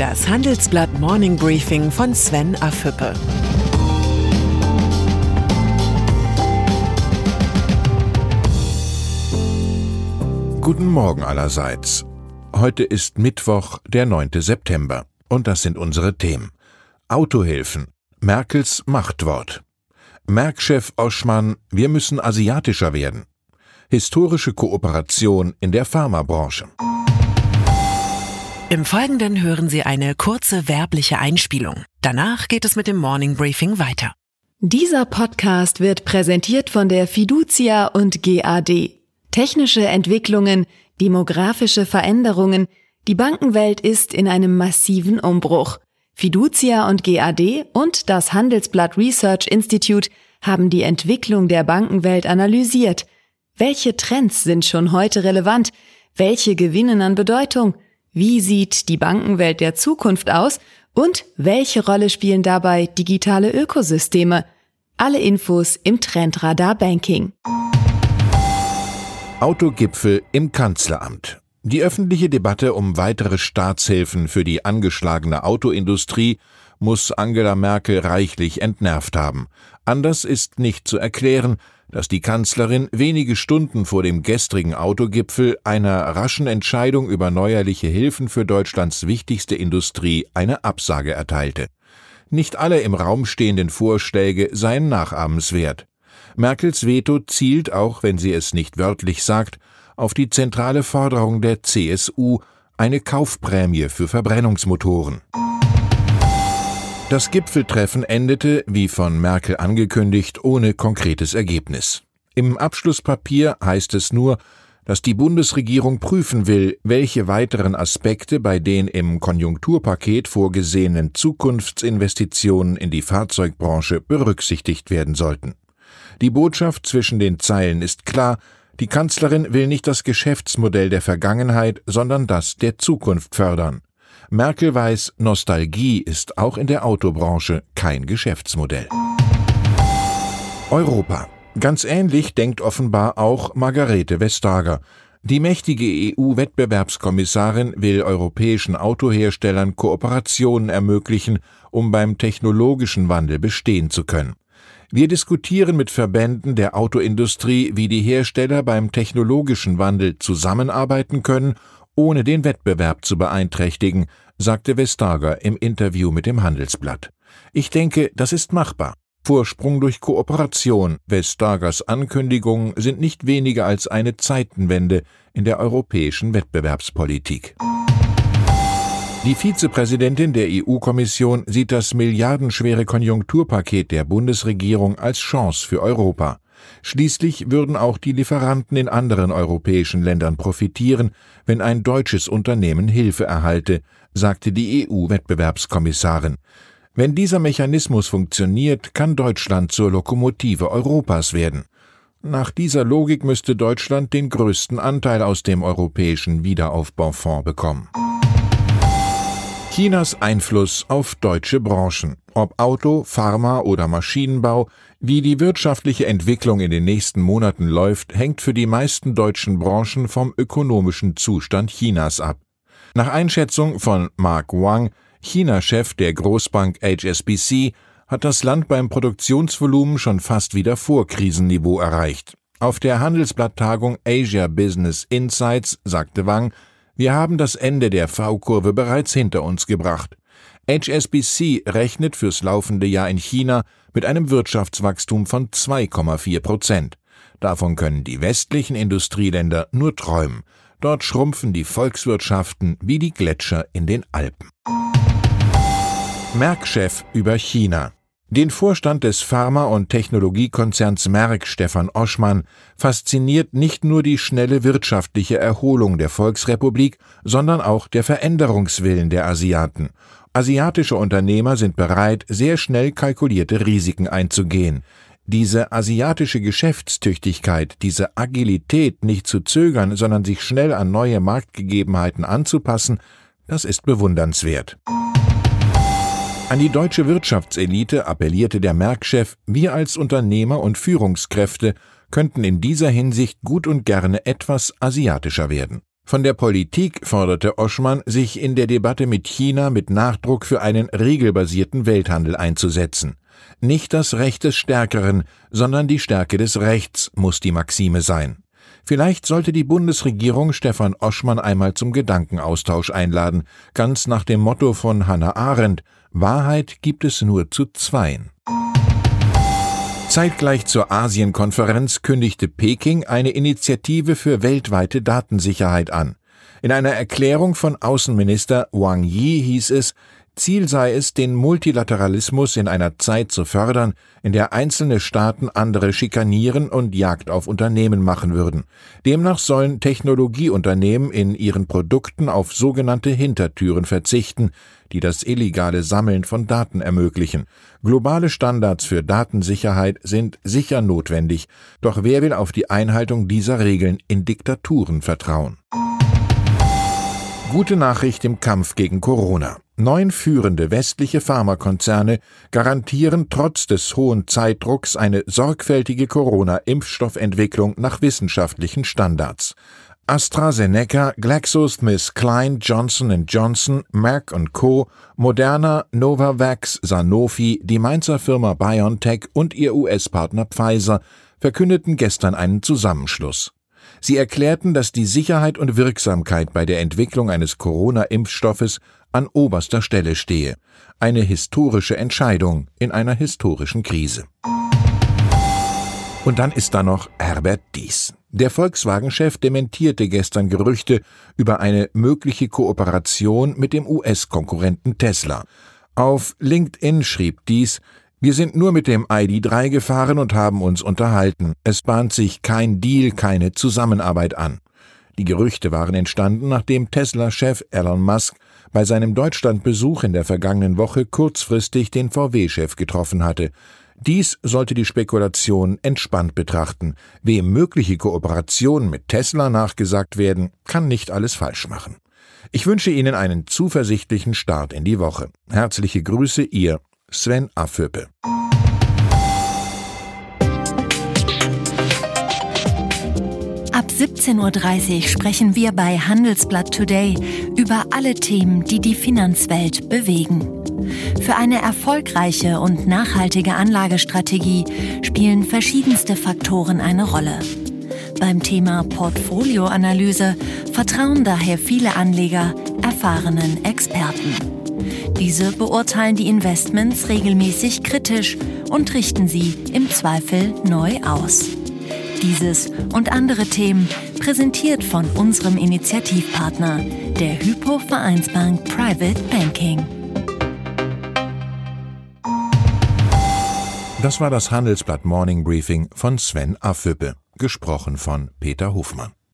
Das Handelsblatt Morning Briefing von Sven Affüppe. Guten Morgen allerseits. Heute ist Mittwoch, der 9. September. Und das sind unsere Themen. Autohilfen. Merkels Machtwort. Merkchef Oschmann, wir müssen asiatischer werden. Historische Kooperation in der Pharmabranche. Im Folgenden hören Sie eine kurze werbliche Einspielung. Danach geht es mit dem Morning Briefing weiter. Dieser Podcast wird präsentiert von der Fiducia und GAD. Technische Entwicklungen, demografische Veränderungen, die Bankenwelt ist in einem massiven Umbruch. Fiducia und GAD und das Handelsblatt Research Institute haben die Entwicklung der Bankenwelt analysiert. Welche Trends sind schon heute relevant? Welche gewinnen an Bedeutung? Wie sieht die Bankenwelt der Zukunft aus? Und welche Rolle spielen dabei digitale Ökosysteme? Alle Infos im Trendradar Banking. Autogipfel im Kanzleramt. Die öffentliche Debatte um weitere Staatshilfen für die angeschlagene Autoindustrie muss Angela Merkel reichlich entnervt haben. Anders ist nicht zu erklären, dass die Kanzlerin wenige Stunden vor dem gestrigen Autogipfel einer raschen Entscheidung über neuerliche Hilfen für Deutschlands wichtigste Industrie eine Absage erteilte. Nicht alle im Raum stehenden Vorschläge seien nachahmenswert. Merkels Veto zielt, auch wenn sie es nicht wörtlich sagt, auf die zentrale Forderung der CSU, eine Kaufprämie für Verbrennungsmotoren. Das Gipfeltreffen endete, wie von Merkel angekündigt, ohne konkretes Ergebnis. Im Abschlusspapier heißt es nur, dass die Bundesregierung prüfen will, welche weiteren Aspekte bei den im Konjunkturpaket vorgesehenen Zukunftsinvestitionen in die Fahrzeugbranche berücksichtigt werden sollten. Die Botschaft zwischen den Zeilen ist klar, die Kanzlerin will nicht das Geschäftsmodell der Vergangenheit, sondern das der Zukunft fördern. Merkel weiß, Nostalgie ist auch in der Autobranche kein Geschäftsmodell. Europa. Ganz ähnlich denkt offenbar auch Margarete Vestager. Die mächtige EU-Wettbewerbskommissarin will europäischen Autoherstellern Kooperationen ermöglichen, um beim technologischen Wandel bestehen zu können. Wir diskutieren mit Verbänden der Autoindustrie, wie die Hersteller beim technologischen Wandel zusammenarbeiten können ohne den Wettbewerb zu beeinträchtigen, sagte Vestager im Interview mit dem Handelsblatt. Ich denke, das ist machbar. Vorsprung durch Kooperation. Vestagers Ankündigungen sind nicht weniger als eine Zeitenwende in der europäischen Wettbewerbspolitik. Die Vizepräsidentin der EU-Kommission sieht das milliardenschwere Konjunkturpaket der Bundesregierung als Chance für Europa. Schließlich würden auch die Lieferanten in anderen europäischen Ländern profitieren, wenn ein deutsches Unternehmen Hilfe erhalte, sagte die EU-Wettbewerbskommissarin. Wenn dieser Mechanismus funktioniert, kann Deutschland zur Lokomotive Europas werden. Nach dieser Logik müsste Deutschland den größten Anteil aus dem europäischen Wiederaufbaufonds bekommen. Chinas Einfluss auf deutsche Branchen, ob Auto, Pharma oder Maschinenbau, wie die wirtschaftliche Entwicklung in den nächsten Monaten läuft, hängt für die meisten deutschen Branchen vom ökonomischen Zustand Chinas ab. Nach Einschätzung von Mark Wang, China-Chef der Großbank HSBC, hat das Land beim Produktionsvolumen schon fast wieder Vorkrisenniveau erreicht. Auf der Handelsblatttagung Asia Business Insights sagte Wang, wir haben das Ende der V-Kurve bereits hinter uns gebracht. HSBC rechnet fürs laufende Jahr in China mit einem Wirtschaftswachstum von 2,4 Prozent. Davon können die westlichen Industrieländer nur träumen. Dort schrumpfen die Volkswirtschaften wie die Gletscher in den Alpen. Merck-Chef über China. Den Vorstand des Pharma- und Technologiekonzerns Merck, Stefan Oschmann, fasziniert nicht nur die schnelle wirtschaftliche Erholung der Volksrepublik, sondern auch der Veränderungswillen der Asiaten. Asiatische Unternehmer sind bereit, sehr schnell kalkulierte Risiken einzugehen. Diese asiatische Geschäftstüchtigkeit, diese Agilität, nicht zu zögern, sondern sich schnell an neue Marktgegebenheiten anzupassen, das ist bewundernswert. An die deutsche Wirtschaftselite appellierte der Merck-Chef, wir als Unternehmer und Führungskräfte könnten in dieser Hinsicht gut und gerne etwas asiatischer werden. Von der Politik forderte Oschmann, sich in der Debatte mit China mit Nachdruck für einen regelbasierten Welthandel einzusetzen. Nicht das Recht des Stärkeren, sondern die Stärke des Rechts muss die Maxime sein. Vielleicht sollte die Bundesregierung Stefan Oschmann einmal zum Gedankenaustausch einladen, ganz nach dem Motto von Hannah Arendt Wahrheit gibt es nur zu zweien. Zeitgleich zur Asienkonferenz kündigte Peking eine Initiative für weltweite Datensicherheit an. In einer Erklärung von Außenminister Wang Yi hieß es, Ziel sei es, den Multilateralismus in einer Zeit zu fördern, in der einzelne Staaten andere schikanieren und Jagd auf Unternehmen machen würden. Demnach sollen Technologieunternehmen in ihren Produkten auf sogenannte Hintertüren verzichten, die das illegale Sammeln von Daten ermöglichen. Globale Standards für Datensicherheit sind sicher notwendig, doch wer will auf die Einhaltung dieser Regeln in Diktaturen vertrauen? Gute Nachricht im Kampf gegen Corona. Neun führende westliche Pharmakonzerne garantieren trotz des hohen Zeitdrucks eine sorgfältige Corona-Impfstoffentwicklung nach wissenschaftlichen Standards. AstraZeneca, GlaxoSmithKline, Johnson Johnson, Merck Co., Moderna, Novavax, Sanofi, die Mainzer Firma BioNTech und ihr US-Partner Pfizer verkündeten gestern einen Zusammenschluss. Sie erklärten, dass die Sicherheit und Wirksamkeit bei der Entwicklung eines Corona-Impfstoffes an oberster Stelle stehe. Eine historische Entscheidung in einer historischen Krise. Und dann ist da noch Herbert Dies. Der Volkswagen-Chef dementierte gestern Gerüchte über eine mögliche Kooperation mit dem US-Konkurrenten Tesla. Auf LinkedIn schrieb Dies, wir sind nur mit dem ID3 gefahren und haben uns unterhalten. Es bahnt sich kein Deal, keine Zusammenarbeit an. Die Gerüchte waren entstanden, nachdem Tesla-Chef Elon Musk bei seinem Deutschlandbesuch in der vergangenen Woche kurzfristig den VW-Chef getroffen hatte. Dies sollte die Spekulation entspannt betrachten. Wem mögliche Kooperationen mit Tesla nachgesagt werden, kann nicht alles falsch machen. Ich wünsche Ihnen einen zuversichtlichen Start in die Woche. Herzliche Grüße, Ihr Sven Affüppe. Ab 17.30 Uhr sprechen wir bei Handelsblatt Today über alle Themen, die die Finanzwelt bewegen. Für eine erfolgreiche und nachhaltige Anlagestrategie spielen verschiedenste Faktoren eine Rolle. Beim Thema Portfolioanalyse vertrauen daher viele Anleger erfahrenen Experten. Diese beurteilen die Investments regelmäßig kritisch und richten sie im Zweifel neu aus. Dieses und andere Themen präsentiert von unserem Initiativpartner, der Hypo Vereinsbank Private Banking. Das war das Handelsblatt Morning Briefing von Sven Affüppe, gesprochen von Peter Hofmann.